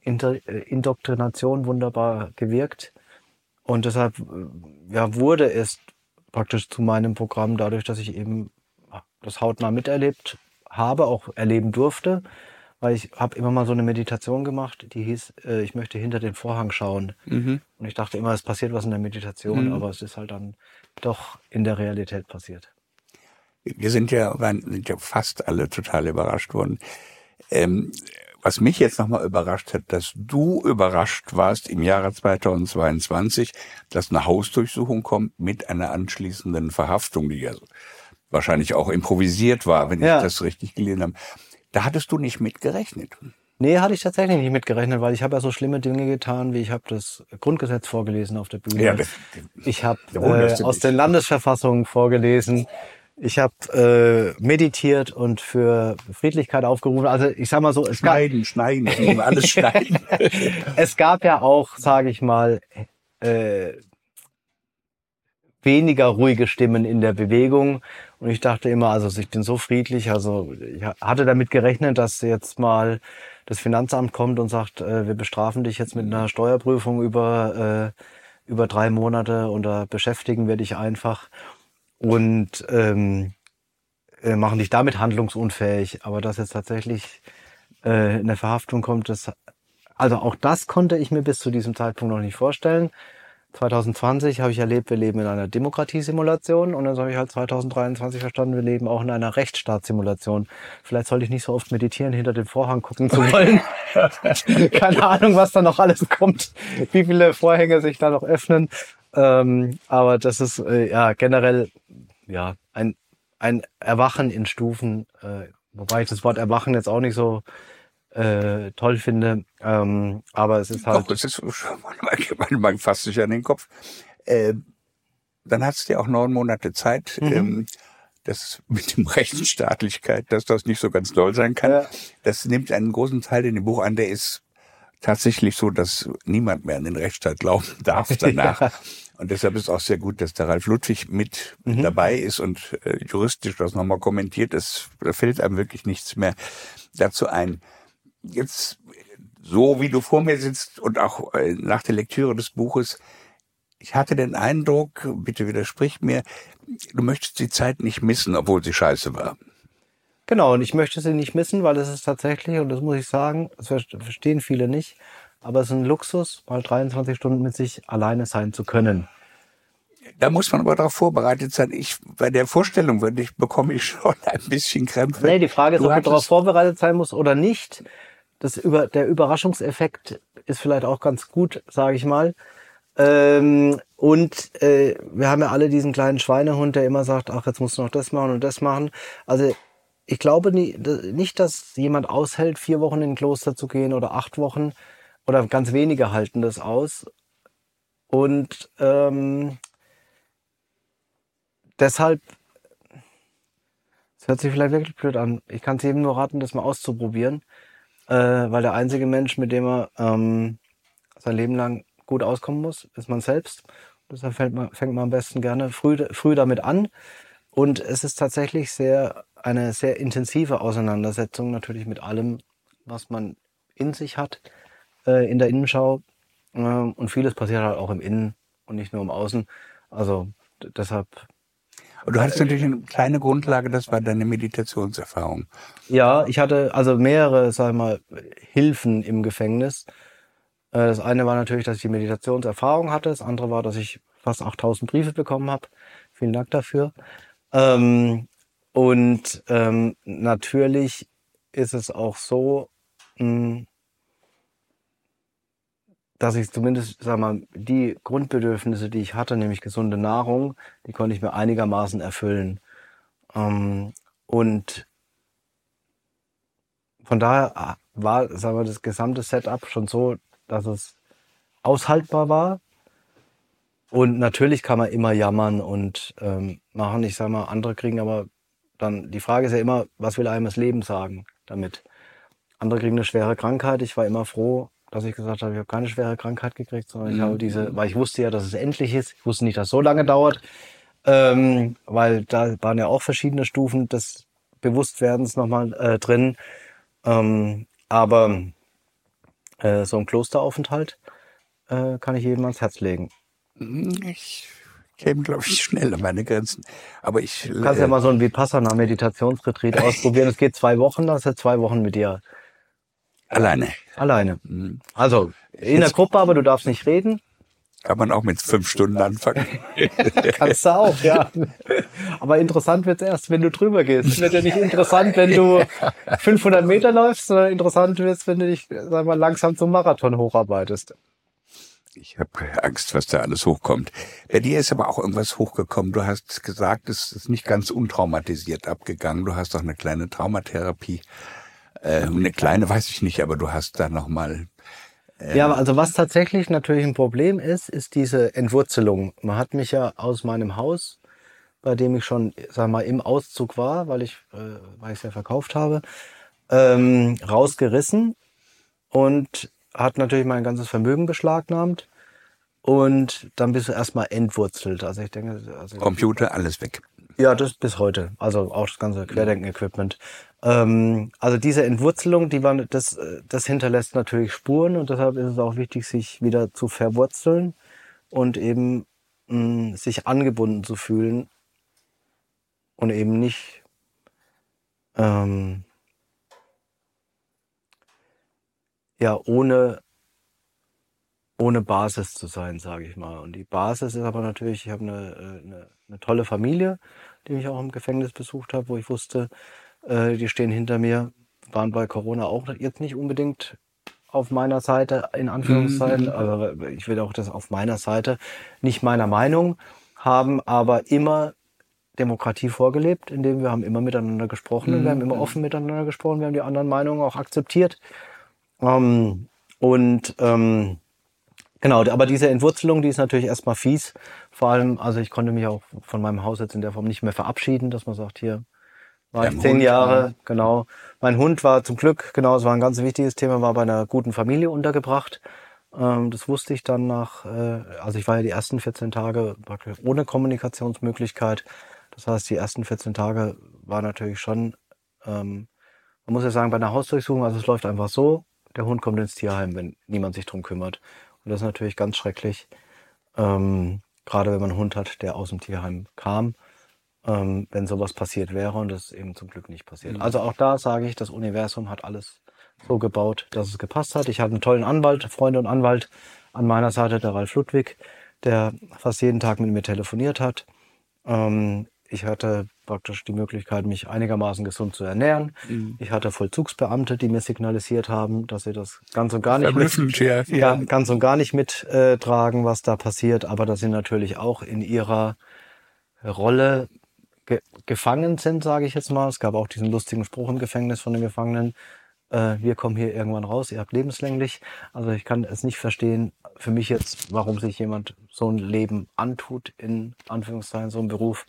Inter äh, Indoktrination wunderbar gewirkt. Und deshalb ja, wurde es praktisch zu meinem Programm, dadurch, dass ich eben das hautnah miterlebt habe, auch erleben durfte, weil ich habe immer mal so eine Meditation gemacht, die hieß, äh, ich möchte hinter den Vorhang schauen. Mhm. Und ich dachte immer, es passiert was in der Meditation, mhm. aber es ist halt dann doch in der Realität passiert. Wir sind ja, sind ja fast alle total überrascht worden. Ähm, was mich jetzt nochmal überrascht hat, dass du überrascht warst im Jahre 2022, dass eine Hausdurchsuchung kommt mit einer anschließenden Verhaftung, die ja wahrscheinlich auch improvisiert war, wenn ja. ich das richtig gelesen habe. Da hattest du nicht mit gerechnet. Nee, hatte ich tatsächlich nicht mit gerechnet, weil ich habe ja so schlimme Dinge getan, wie ich habe das Grundgesetz vorgelesen auf der Bühne. Ja, ich habe äh, aus den Landesverfassungen vorgelesen. Ich habe äh, meditiert und für Friedlichkeit aufgerufen. Also ich sag mal so, es schneiden, gab, schneiden, alles schneiden. es gab ja auch, sage ich mal, äh, weniger ruhige Stimmen in der Bewegung. Und ich dachte immer, also ich bin so friedlich. Also ich hatte damit gerechnet, dass jetzt mal das Finanzamt kommt und sagt, äh, wir bestrafen dich jetzt mit einer Steuerprüfung über äh, über drei Monate und da beschäftigen wir dich einfach und ähm, äh, machen dich damit handlungsunfähig. Aber dass jetzt tatsächlich äh, eine Verhaftung kommt, das, also auch das konnte ich mir bis zu diesem Zeitpunkt noch nicht vorstellen. 2020 habe ich erlebt, wir leben in einer Demokratiesimulation und dann habe ich halt 2023 verstanden, wir leben auch in einer Rechtsstaatssimulation. Vielleicht sollte ich nicht so oft meditieren, hinter den Vorhang gucken zu wollen. Keine Ahnung, was da noch alles kommt, wie viele Vorhänge sich da noch öffnen. Ähm, aber das ist äh, ja generell ja ein, ein Erwachen in Stufen, äh, wobei ich das Wort Erwachen jetzt auch nicht so äh, toll finde. Ähm, aber es ist halt. Doch, es ist, man, man fasst sich an den Kopf. Äh, dann hast du ja auch neun Monate Zeit. Mhm. Ähm, das mit dem Rechtsstaatlichkeit, dass das nicht so ganz doll sein kann. Ja. Das nimmt einen großen Teil in dem Buch an, der ist tatsächlich so, dass niemand mehr an den Rechtsstaat glauben darf danach. ja. Und deshalb ist es auch sehr gut, dass der Ralf Ludwig mit mhm. dabei ist und äh, juristisch das nochmal kommentiert. Es, fällt einem wirklich nichts mehr dazu ein. Jetzt, so wie du vor mir sitzt und auch äh, nach der Lektüre des Buches, ich hatte den Eindruck, bitte widersprich mir, du möchtest die Zeit nicht missen, obwohl sie scheiße war. Genau, und ich möchte sie nicht missen, weil es ist tatsächlich, und das muss ich sagen, das verstehen viele nicht, aber es ist ein Luxus, mal 23 Stunden mit sich alleine sein zu können. Da muss man aber darauf vorbereitet sein. Ich, bei der Vorstellung würde ich, bekomme ich schon ein bisschen Krämpfe. Nee, die Frage ist, du ob man darauf vorbereitet sein muss oder nicht. Das über, der Überraschungseffekt ist vielleicht auch ganz gut, sage ich mal. Ähm, und äh, wir haben ja alle diesen kleinen Schweinehund, der immer sagt, ach, jetzt musst du noch das machen und das machen. Also ich glaube nie, nicht, dass jemand aushält, vier Wochen in ein Kloster zu gehen oder acht Wochen oder ganz wenige halten das aus. Und ähm, deshalb, es hört sich vielleicht wirklich blöd an, ich kann es jedem nur raten, das mal auszuprobieren, äh, weil der einzige Mensch, mit dem er ähm, sein Leben lang gut auskommen muss, ist man selbst. Deshalb fängt man, fängt man am besten gerne früh, früh damit an. Und es ist tatsächlich sehr, eine sehr intensive Auseinandersetzung natürlich mit allem, was man in sich hat, äh, in der Innenschau. Äh, und vieles passiert halt auch im Innen und nicht nur im Außen. Also deshalb. Du hattest natürlich eine kleine Grundlage, das war deine Meditationserfahrung. Ja, ich hatte also mehrere, sag ich mal, Hilfen im Gefängnis. Äh, das eine war natürlich, dass ich die Meditationserfahrung hatte. Das andere war, dass ich fast 8000 Briefe bekommen habe. Vielen Dank dafür. Ähm, und ähm, natürlich ist es auch so, mh, hm, dass ich zumindest, sag mal, die Grundbedürfnisse, die ich hatte, nämlich gesunde Nahrung, die konnte ich mir einigermaßen erfüllen. Ähm, und von daher war, sagen wir, das gesamte Setup schon so, dass es aushaltbar war. Und natürlich kann man immer jammern und ähm, machen. Ich sag mal, andere kriegen aber dann, die Frage ist ja immer, was will einem das Leben sagen damit? Andere kriegen eine schwere Krankheit. Ich war immer froh, dass ich gesagt habe, ich habe keine schwere Krankheit gekriegt, sondern ich habe diese, weil ich wusste ja, dass es endlich ist. Ich wusste nicht, dass es so lange dauert, ähm, weil da waren ja auch verschiedene Stufen des Bewusstwerdens nochmal äh, drin. Ähm, aber äh, so ein Klosteraufenthalt äh, kann ich jedem ans Herz legen. Ich käme, glaube ich, schnell an meine Grenzen. Aber ich. Du kannst äh, ja mal so ein Vipassana Meditationsretreat ausprobieren. Es geht zwei Wochen, das ist zwei Wochen mit dir. Alleine. Alleine. Mhm. Also in der Gruppe, aber du darfst nicht reden. Kann man auch mit fünf Stunden anfangen. Kannst du auch, ja. Aber interessant wird's erst, wenn du drüber gehst. Es wird ja nicht interessant, wenn du 500 Meter läufst, sondern interessant wird's, wenn du dich, sag mal, langsam zum Marathon hocharbeitest. Ich habe Angst, was da alles hochkommt. Bei dir ist aber auch irgendwas hochgekommen. Du hast gesagt, es ist nicht ganz untraumatisiert abgegangen. Du hast auch eine kleine Traumatherapie. Äh, eine kleine weiß ich nicht, aber du hast da nochmal äh, ja, also was tatsächlich natürlich ein Problem ist, ist diese Entwurzelung. Man hat mich ja aus meinem Haus, bei dem ich schon, sag mal, im Auszug war, weil ich, äh, weil ich es ja verkauft habe, ähm, rausgerissen und hat natürlich mein ganzes Vermögen beschlagnahmt. Und dann bist du erstmal entwurzelt. Also ich denke, also Computer, alles weg. Ja, das bis heute. Also auch das ganze Querdenken-Equipment. Ähm, also diese Entwurzelung, die war, das, das hinterlässt natürlich Spuren und deshalb ist es auch wichtig, sich wieder zu verwurzeln und eben mh, mm, sich angebunden zu fühlen und eben nicht ähm, ja ohne ohne Basis zu sein, sage ich mal. Und die Basis ist aber natürlich, ich habe eine, äh, eine, eine tolle Familie, die ich auch im Gefängnis besucht habe, wo ich wusste, äh, die stehen hinter mir, waren bei Corona auch jetzt nicht unbedingt auf meiner Seite, in Anführungszeichen. Mhm. Also ich will auch das auf meiner Seite, nicht meiner Meinung haben, aber immer Demokratie vorgelebt, indem wir haben immer miteinander gesprochen, mhm. wir haben immer offen miteinander gesprochen, wir haben die anderen Meinungen auch akzeptiert. Ähm, und ähm, genau, aber diese Entwurzelung, die ist natürlich erstmal fies. Vor allem, also ich konnte mich auch von meinem Haus jetzt in der Form nicht mehr verabschieden, dass man sagt, hier, war ich zehn Hund, Jahre, ja. genau. Mein Hund war zum Glück, genau, es war ein ganz wichtiges Thema, war bei einer guten Familie untergebracht. Ähm, das wusste ich dann nach, äh, also ich war ja die ersten 14 Tage praktisch ohne Kommunikationsmöglichkeit. Das heißt, die ersten 14 Tage war natürlich schon, ähm, man muss ja sagen, bei einer Hausdurchsuchung, also es läuft einfach so, der Hund kommt ins Tierheim, wenn niemand sich drum kümmert. Und das ist natürlich ganz schrecklich, ähm, gerade wenn man einen Hund hat, der aus dem Tierheim kam ähm, wenn sowas passiert wäre und das eben zum Glück nicht passiert. Mhm. Also auch da sage ich, das Universum hat alles so gebaut, dass es gepasst hat. Ich hatte einen tollen Anwalt, Freunde und Anwalt an meiner Seite, der Ralf Ludwig, der fast jeden Tag mit mir telefoniert hat. Ähm, Ich hatte praktisch die Möglichkeit, mich einigermaßen gesund zu ernähren. Mhm. Ich hatte Vollzugsbeamte, die mir signalisiert haben, dass sie das ganz und gar nicht mit, ja, ja. ganz und gar nicht mittragen, was da passiert, aber dass sie natürlich auch in ihrer Rolle ge gefangen sind, sage ich jetzt mal. Es gab auch diesen lustigen Spruch im Gefängnis von den Gefangenen, äh, wir kommen hier irgendwann raus, ihr habt lebenslänglich. Also ich kann es nicht verstehen, für mich jetzt, warum sich jemand so ein Leben antut, in Anführungszeichen, so ein Beruf.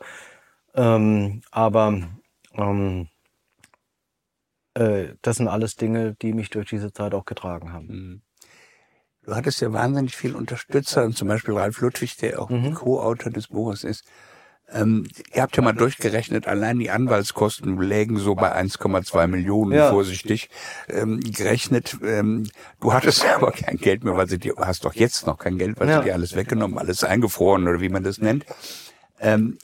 Ähm, aber ähm, äh, das sind alles Dinge, die mich durch diese Zeit auch getragen haben. Mhm. Du hattest ja wahnsinnig viel Unterstützer, zum Beispiel Ralf Ludwig, der auch mhm. Co-Autor des Buches ist. Ähm, ihr habt ja mal durchgerechnet, allein die Anwaltskosten lägen so bei 1,2 Millionen, ja. vorsichtig ähm, gerechnet. Ähm, du hattest aber kein Geld mehr, weil sie dir, hast doch jetzt noch kein Geld, weil ja. sie dir alles weggenommen, alles eingefroren oder wie man das nennt. Ähm,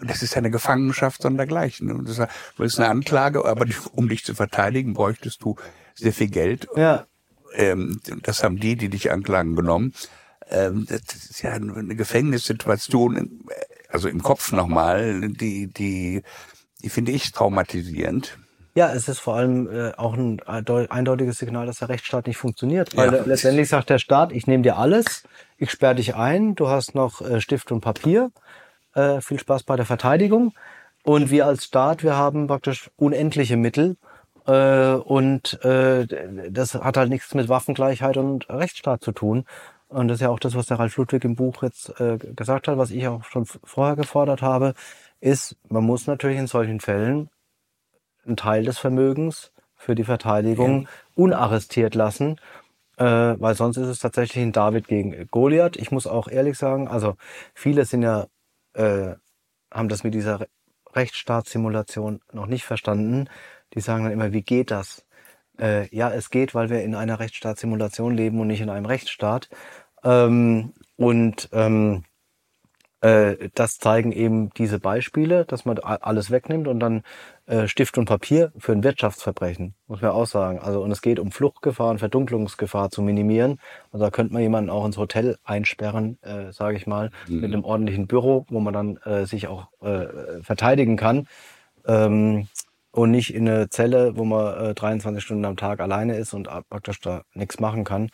das ist eine Gefangenschaft sondergleichen. Das ist eine Anklage, aber um dich zu verteidigen, bräuchtest du sehr viel Geld. Ja. Ähm, das haben die, die dich anklagen, genommen. Ähm, das ist ja eine Gefängnissituation also im Kopf nochmal, die, die, die finde ich traumatisierend. Ja, es ist vor allem äh, auch ein eindeutiges Signal, dass der Rechtsstaat nicht funktioniert. Weil ja. letztendlich sagt der Staat, ich nehme dir alles, ich sperre dich ein, du hast noch äh, Stift und Papier, äh, viel Spaß bei der Verteidigung. Und wir als Staat, wir haben praktisch unendliche Mittel. Äh, und äh, das hat halt nichts mit Waffengleichheit und Rechtsstaat zu tun. Und das ist ja auch das, was der Ralf Ludwig im Buch jetzt äh, gesagt hat, was ich auch schon vorher gefordert habe, ist, man muss natürlich in solchen Fällen einen Teil des Vermögens für die Verteidigung ja. unarrestiert lassen, äh, weil sonst ist es tatsächlich ein David gegen Goliath. Ich muss auch ehrlich sagen, also viele sind ja, äh, haben das mit dieser Rechtsstaatssimulation noch nicht verstanden. Die sagen dann immer, wie geht das? Äh, ja, es geht, weil wir in einer Rechtsstaatssimulation leben und nicht in einem Rechtsstaat. Ähm, und ähm, äh, das zeigen eben diese Beispiele, dass man alles wegnimmt und dann äh, Stift und Papier für ein Wirtschaftsverbrechen, muss man auch sagen. Also und es geht um Fluchtgefahr und Verdunklungsgefahr zu minimieren. Also da könnte man jemanden auch ins Hotel einsperren, äh, sage ich mal, mhm. mit einem ordentlichen Büro, wo man dann äh, sich auch äh, verteidigen kann. Ähm, und nicht in eine Zelle, wo man äh, 23 Stunden am Tag alleine ist und praktisch da nichts machen kann.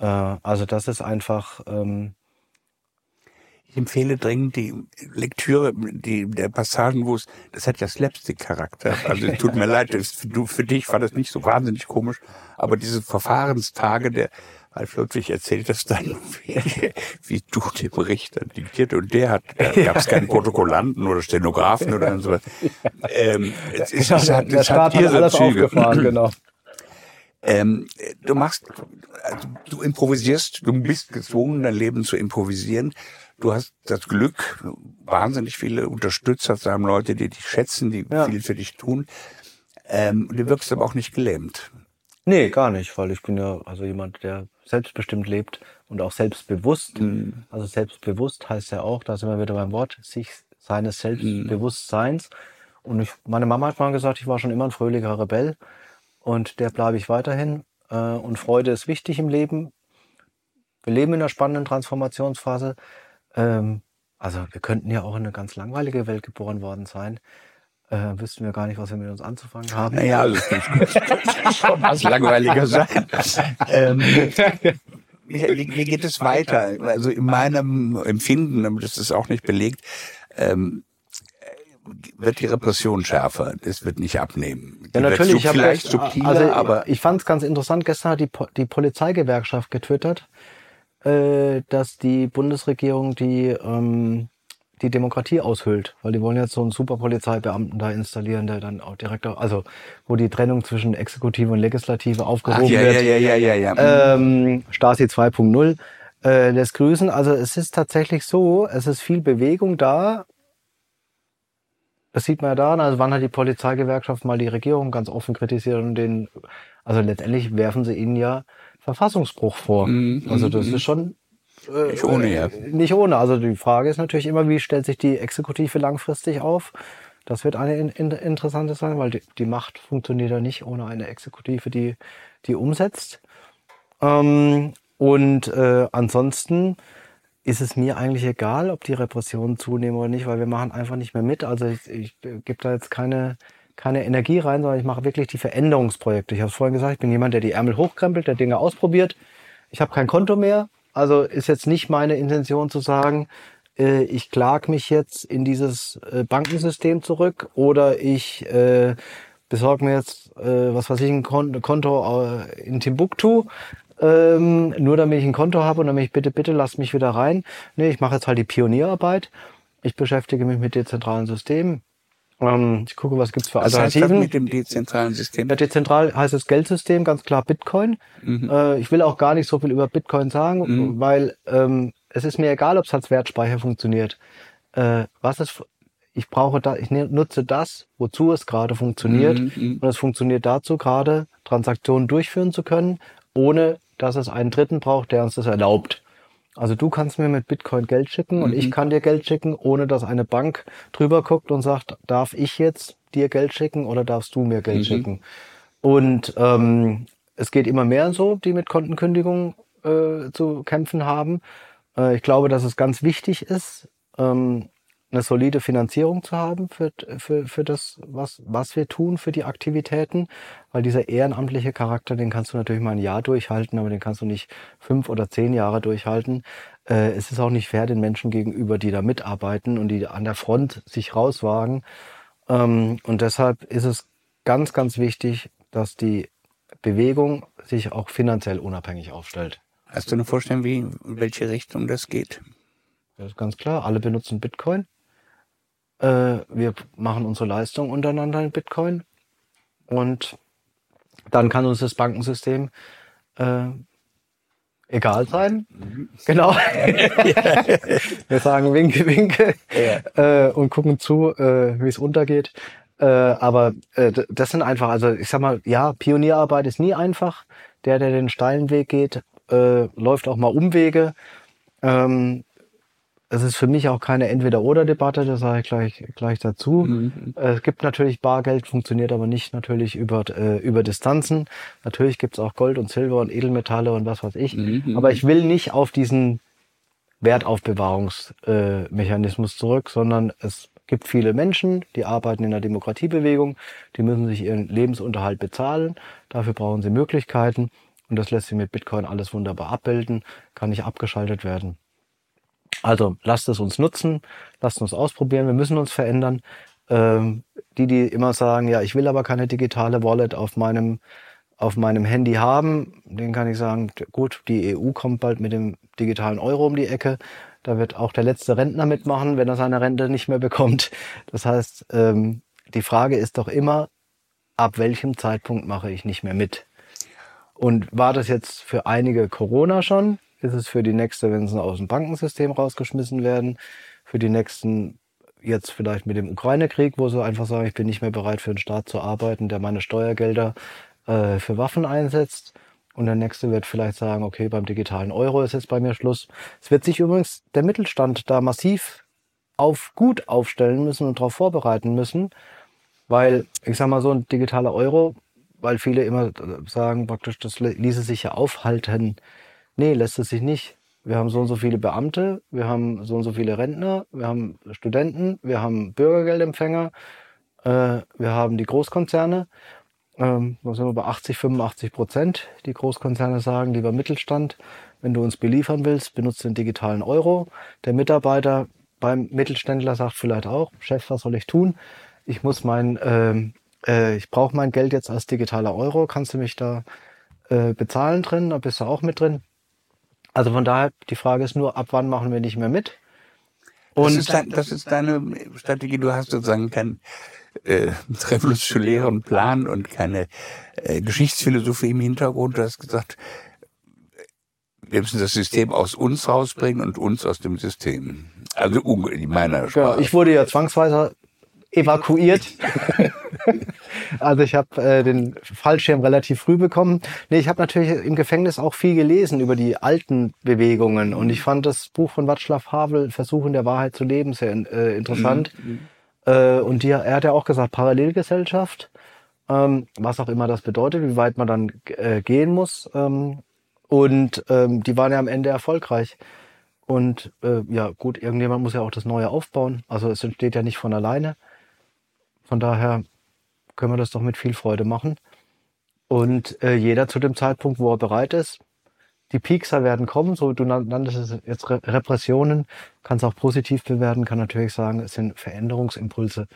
Äh, also das ist einfach. Ähm, ich empfehle dringend die Lektüre die, der Passagen, wo es, das hat ja Slapstick-Charakter. Also es tut mir leid, das, du, für dich war das nicht so wahnsinnig komisch, aber diese Verfahrenstage der Ralf Ludwig erzählt das dann, wie, wie du den Bericht dann diktiert und der hat, da gab es keinen Protokollanten oder Stenografen oder so. Ähm, es, ist, es hat, es hat ihre Züge. Genau. Ähm, du machst, also du improvisierst, du bist gezwungen, dein Leben zu improvisieren. Du hast das Glück, wahnsinnig viele Unterstützer zu haben, Leute, die dich schätzen, die ja. viel für dich tun. Ähm, du wirkst aber auch nicht gelähmt. Nee, gar nicht, weil ich bin ja also jemand, der selbstbestimmt lebt und auch selbstbewusst. Mhm. Also selbstbewusst heißt ja auch, da sind wir wieder beim Wort, sich seines Selbstbewusstseins. Und ich, meine Mama hat mal gesagt, ich war schon immer ein fröhlicher Rebell und der bleibe ich weiterhin. Äh, und Freude ist wichtig im Leben. Wir leben in einer spannenden Transformationsphase. Ähm, also wir könnten ja auch in eine ganz langweilige Welt geboren worden sein äh, wüssten wir gar nicht, was wir mit uns anzufangen haben. Naja, also das schon was langweiliger sein. ähm, wie, wie, geht es weiter? Also in meinem Empfinden, das ist auch nicht belegt, ähm, wird die Repression schärfer. Das wird nicht abnehmen. Die ja, natürlich. Ich vielleicht gest, subtiler, also, aber ich fand es ganz interessant. Gestern hat die, die Polizeigewerkschaft getwittert, äh, dass die Bundesregierung die ähm, die Demokratie aushöhlt, weil die wollen jetzt so einen super Polizeibeamten da installieren, der dann auch direkt, also wo die Trennung zwischen Exekutive und Legislative aufgehoben Ach, ja, wird. Ja, ja, ja, ja, ja. Ähm, Stasi 2.0 äh, lässt grüßen. Also es ist tatsächlich so, es ist viel Bewegung da. Das sieht man ja da. Also wann hat die Polizeigewerkschaft mal die Regierung ganz offen kritisiert und den, also letztendlich werfen sie ihnen ja Verfassungsbruch vor. Mhm, also das mhm. ist schon äh, nicht ohne, ja. Nicht ohne. Also die Frage ist natürlich immer, wie stellt sich die Exekutive langfristig auf? Das wird eine in, in, interessante sein, weil die, die, Macht funktioniert ja nicht ohne eine Exekutive, die, die umsetzt. Ähm, und äh, ansonsten ist es mir eigentlich egal, ob die Repressionen zunehmen oder nicht, weil wir machen einfach nicht mehr mit. Also ich, ich gebe da jetzt keine, keine Energie rein, sondern ich mache wirklich die Veränderungsprojekte. Ich habe vorhin gesagt, ich bin jemand, der die Ärmel hochkrempelt, der Dinge ausprobiert. Ich habe kein Konto mehr. Also ist jetzt nicht meine Intention zu sagen, äh, ich klag mich jetzt in dieses äh, Bankensystem zurück oder ich äh, besorge mir jetzt, äh, was weiß ich, ein Konto äh, in Timbuktu ähm, nur damit ich ein Konto habe und damit ich bitte, bitte lasst mich wieder rein. Nee, ich mache jetzt halt die Pionierarbeit. Ich beschäftige mich mit dezentralen Systemen. Ähm, ich gucke, was gibt's für was Alternativen. Heißt das mit dem dezentralen System? Ja, dezentral heißt das Geldsystem, ganz klar Bitcoin. Mhm. Äh, ich will auch gar nicht so viel über Bitcoin sagen, mhm. weil ähm, es ist mir egal, ob es als Wertspeicher funktioniert. Äh, was ist ich brauche da, ich nutze das, wozu es gerade funktioniert. Mhm, mhm. Und es funktioniert dazu gerade, Transaktionen durchführen zu können, ohne dass es einen Dritten braucht, der uns das erlaubt. Also du kannst mir mit Bitcoin Geld schicken mhm. und ich mhm. kann dir Geld schicken, ohne dass eine Bank drüber guckt und sagt, darf ich jetzt dir Geld schicken oder darfst du mir Geld mhm. schicken? Und ähm, es geht immer mehr so, die mit Kontenkündigung äh, zu kämpfen haben. Äh, ich glaube, dass es ganz wichtig ist, ähm, eine solide Finanzierung zu haben für, für, für das, was, was wir tun, für die Aktivitäten. Weil dieser ehrenamtliche Charakter, den kannst du natürlich mal ein Jahr durchhalten, aber den kannst du nicht fünf oder zehn Jahre durchhalten. Äh, es ist auch nicht fair den Menschen gegenüber, die da mitarbeiten und die an der Front sich rauswagen. Ähm, und deshalb ist es ganz, ganz wichtig, dass die Bewegung sich auch finanziell unabhängig aufstellt. Hast du eine Vorstellung, wie, in welche Richtung das geht? Das ist ganz klar. Alle benutzen Bitcoin. Äh, wir machen unsere Leistung untereinander in Bitcoin und dann kann uns das Bankensystem äh, egal sein. Mhm. Genau. wir sagen Winke, Winke ja. äh, und gucken zu, äh, wie es untergeht. Äh, aber äh, das sind einfach, also ich sag mal, ja, Pionierarbeit ist nie einfach. Der, der den steilen Weg geht, äh, läuft auch mal Umwege. Ähm, es ist für mich auch keine Entweder-Oder-Debatte, das sage ich gleich, gleich dazu. Mhm. Es gibt natürlich Bargeld, funktioniert aber nicht natürlich über, äh, über Distanzen. Natürlich gibt es auch Gold und Silber und Edelmetalle und was weiß ich. Mhm. Aber ich will nicht auf diesen Wertaufbewahrungsmechanismus äh, zurück, sondern es gibt viele Menschen, die arbeiten in der Demokratiebewegung, die müssen sich ihren Lebensunterhalt bezahlen. Dafür brauchen sie Möglichkeiten. Und das lässt sich mit Bitcoin alles wunderbar abbilden, kann nicht abgeschaltet werden. Also lasst es uns nutzen, lasst uns ausprobieren, wir müssen uns verändern. Ähm, die, die immer sagen, ja, ich will aber keine digitale Wallet auf meinem, auf meinem Handy haben, denen kann ich sagen, gut, die EU kommt bald mit dem digitalen Euro um die Ecke. Da wird auch der letzte Rentner mitmachen, wenn er seine Rente nicht mehr bekommt. Das heißt, ähm, die Frage ist doch immer, ab welchem Zeitpunkt mache ich nicht mehr mit? Und war das jetzt für einige Corona schon? Ist es für die nächste, wenn sie aus dem Bankensystem rausgeschmissen werden, für die nächsten jetzt vielleicht mit dem Ukraine-Krieg, wo sie einfach sagen, ich bin nicht mehr bereit für einen Staat zu arbeiten, der meine Steuergelder äh, für Waffen einsetzt. Und der nächste wird vielleicht sagen, okay, beim digitalen Euro ist jetzt bei mir Schluss. Es wird sich übrigens der Mittelstand da massiv auf gut aufstellen müssen und darauf vorbereiten müssen, weil ich sag mal so ein digitaler Euro, weil viele immer sagen, praktisch, das ließe sich ja aufhalten Nee, lässt es sich nicht. Wir haben so und so viele Beamte, wir haben so und so viele Rentner, wir haben Studenten, wir haben Bürgergeldempfänger, äh, wir haben die Großkonzerne. Ähm, da sind wir bei 80, 85 Prozent. Die Großkonzerne sagen, lieber Mittelstand, wenn du uns beliefern willst, benutze den digitalen Euro. Der Mitarbeiter beim Mittelständler sagt vielleicht auch, Chef, was soll ich tun? Ich muss mein, äh, äh, ich brauche mein Geld jetzt als digitaler Euro. Kannst du mich da äh, bezahlen drin? Da bist du auch mit drin. Also von daher, die Frage ist nur, ab wann machen wir nicht mehr mit? Und das ist, dein, das ist deine Strategie. Du hast sozusagen keinen äh, revolutionären Plan und keine äh, Geschichtsphilosophie im Hintergrund. Du hast gesagt, wir müssen das System aus uns rausbringen und uns aus dem System. Also in meiner Sprache. Ja, ich wurde ja zwangsweise evakuiert. also ich habe äh, den Fallschirm relativ früh bekommen. Nee, ich habe natürlich im Gefängnis auch viel gelesen über die alten Bewegungen und ich fand das Buch von Václav Havel, Versuchen der Wahrheit zu leben, sehr äh, interessant. Mhm. Äh, und die, er hat ja auch gesagt, Parallelgesellschaft, ähm, was auch immer das bedeutet, wie weit man dann äh, gehen muss. Ähm, und ähm, die waren ja am Ende erfolgreich. Und äh, ja, gut, irgendjemand muss ja auch das Neue aufbauen. Also es entsteht ja nicht von alleine. Von daher können wir das doch mit viel Freude machen. Und äh, jeder zu dem Zeitpunkt, wo er bereit ist. Die Piekser werden kommen, so du nanntest es jetzt Re Repressionen, kann es auch positiv bewerten, kann natürlich sagen, es sind Veränderungsimpulse.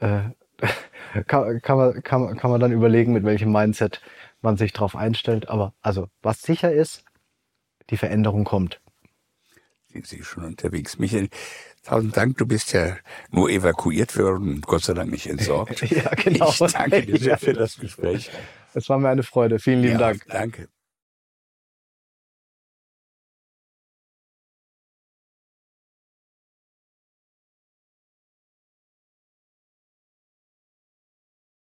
Äh, kann, kann, man, kann, kann man dann überlegen, mit welchem Mindset man sich darauf einstellt. Aber also, was sicher ist, die Veränderung kommt. Sind Sie schon unterwegs. Michael, tausend Dank. Du bist ja nur evakuiert worden und Gott sei Dank nicht entsorgt. ja, genau. Ich danke dir sehr für das Gespräch. Es war mir eine Freude. Vielen lieben ja, Dank. Danke.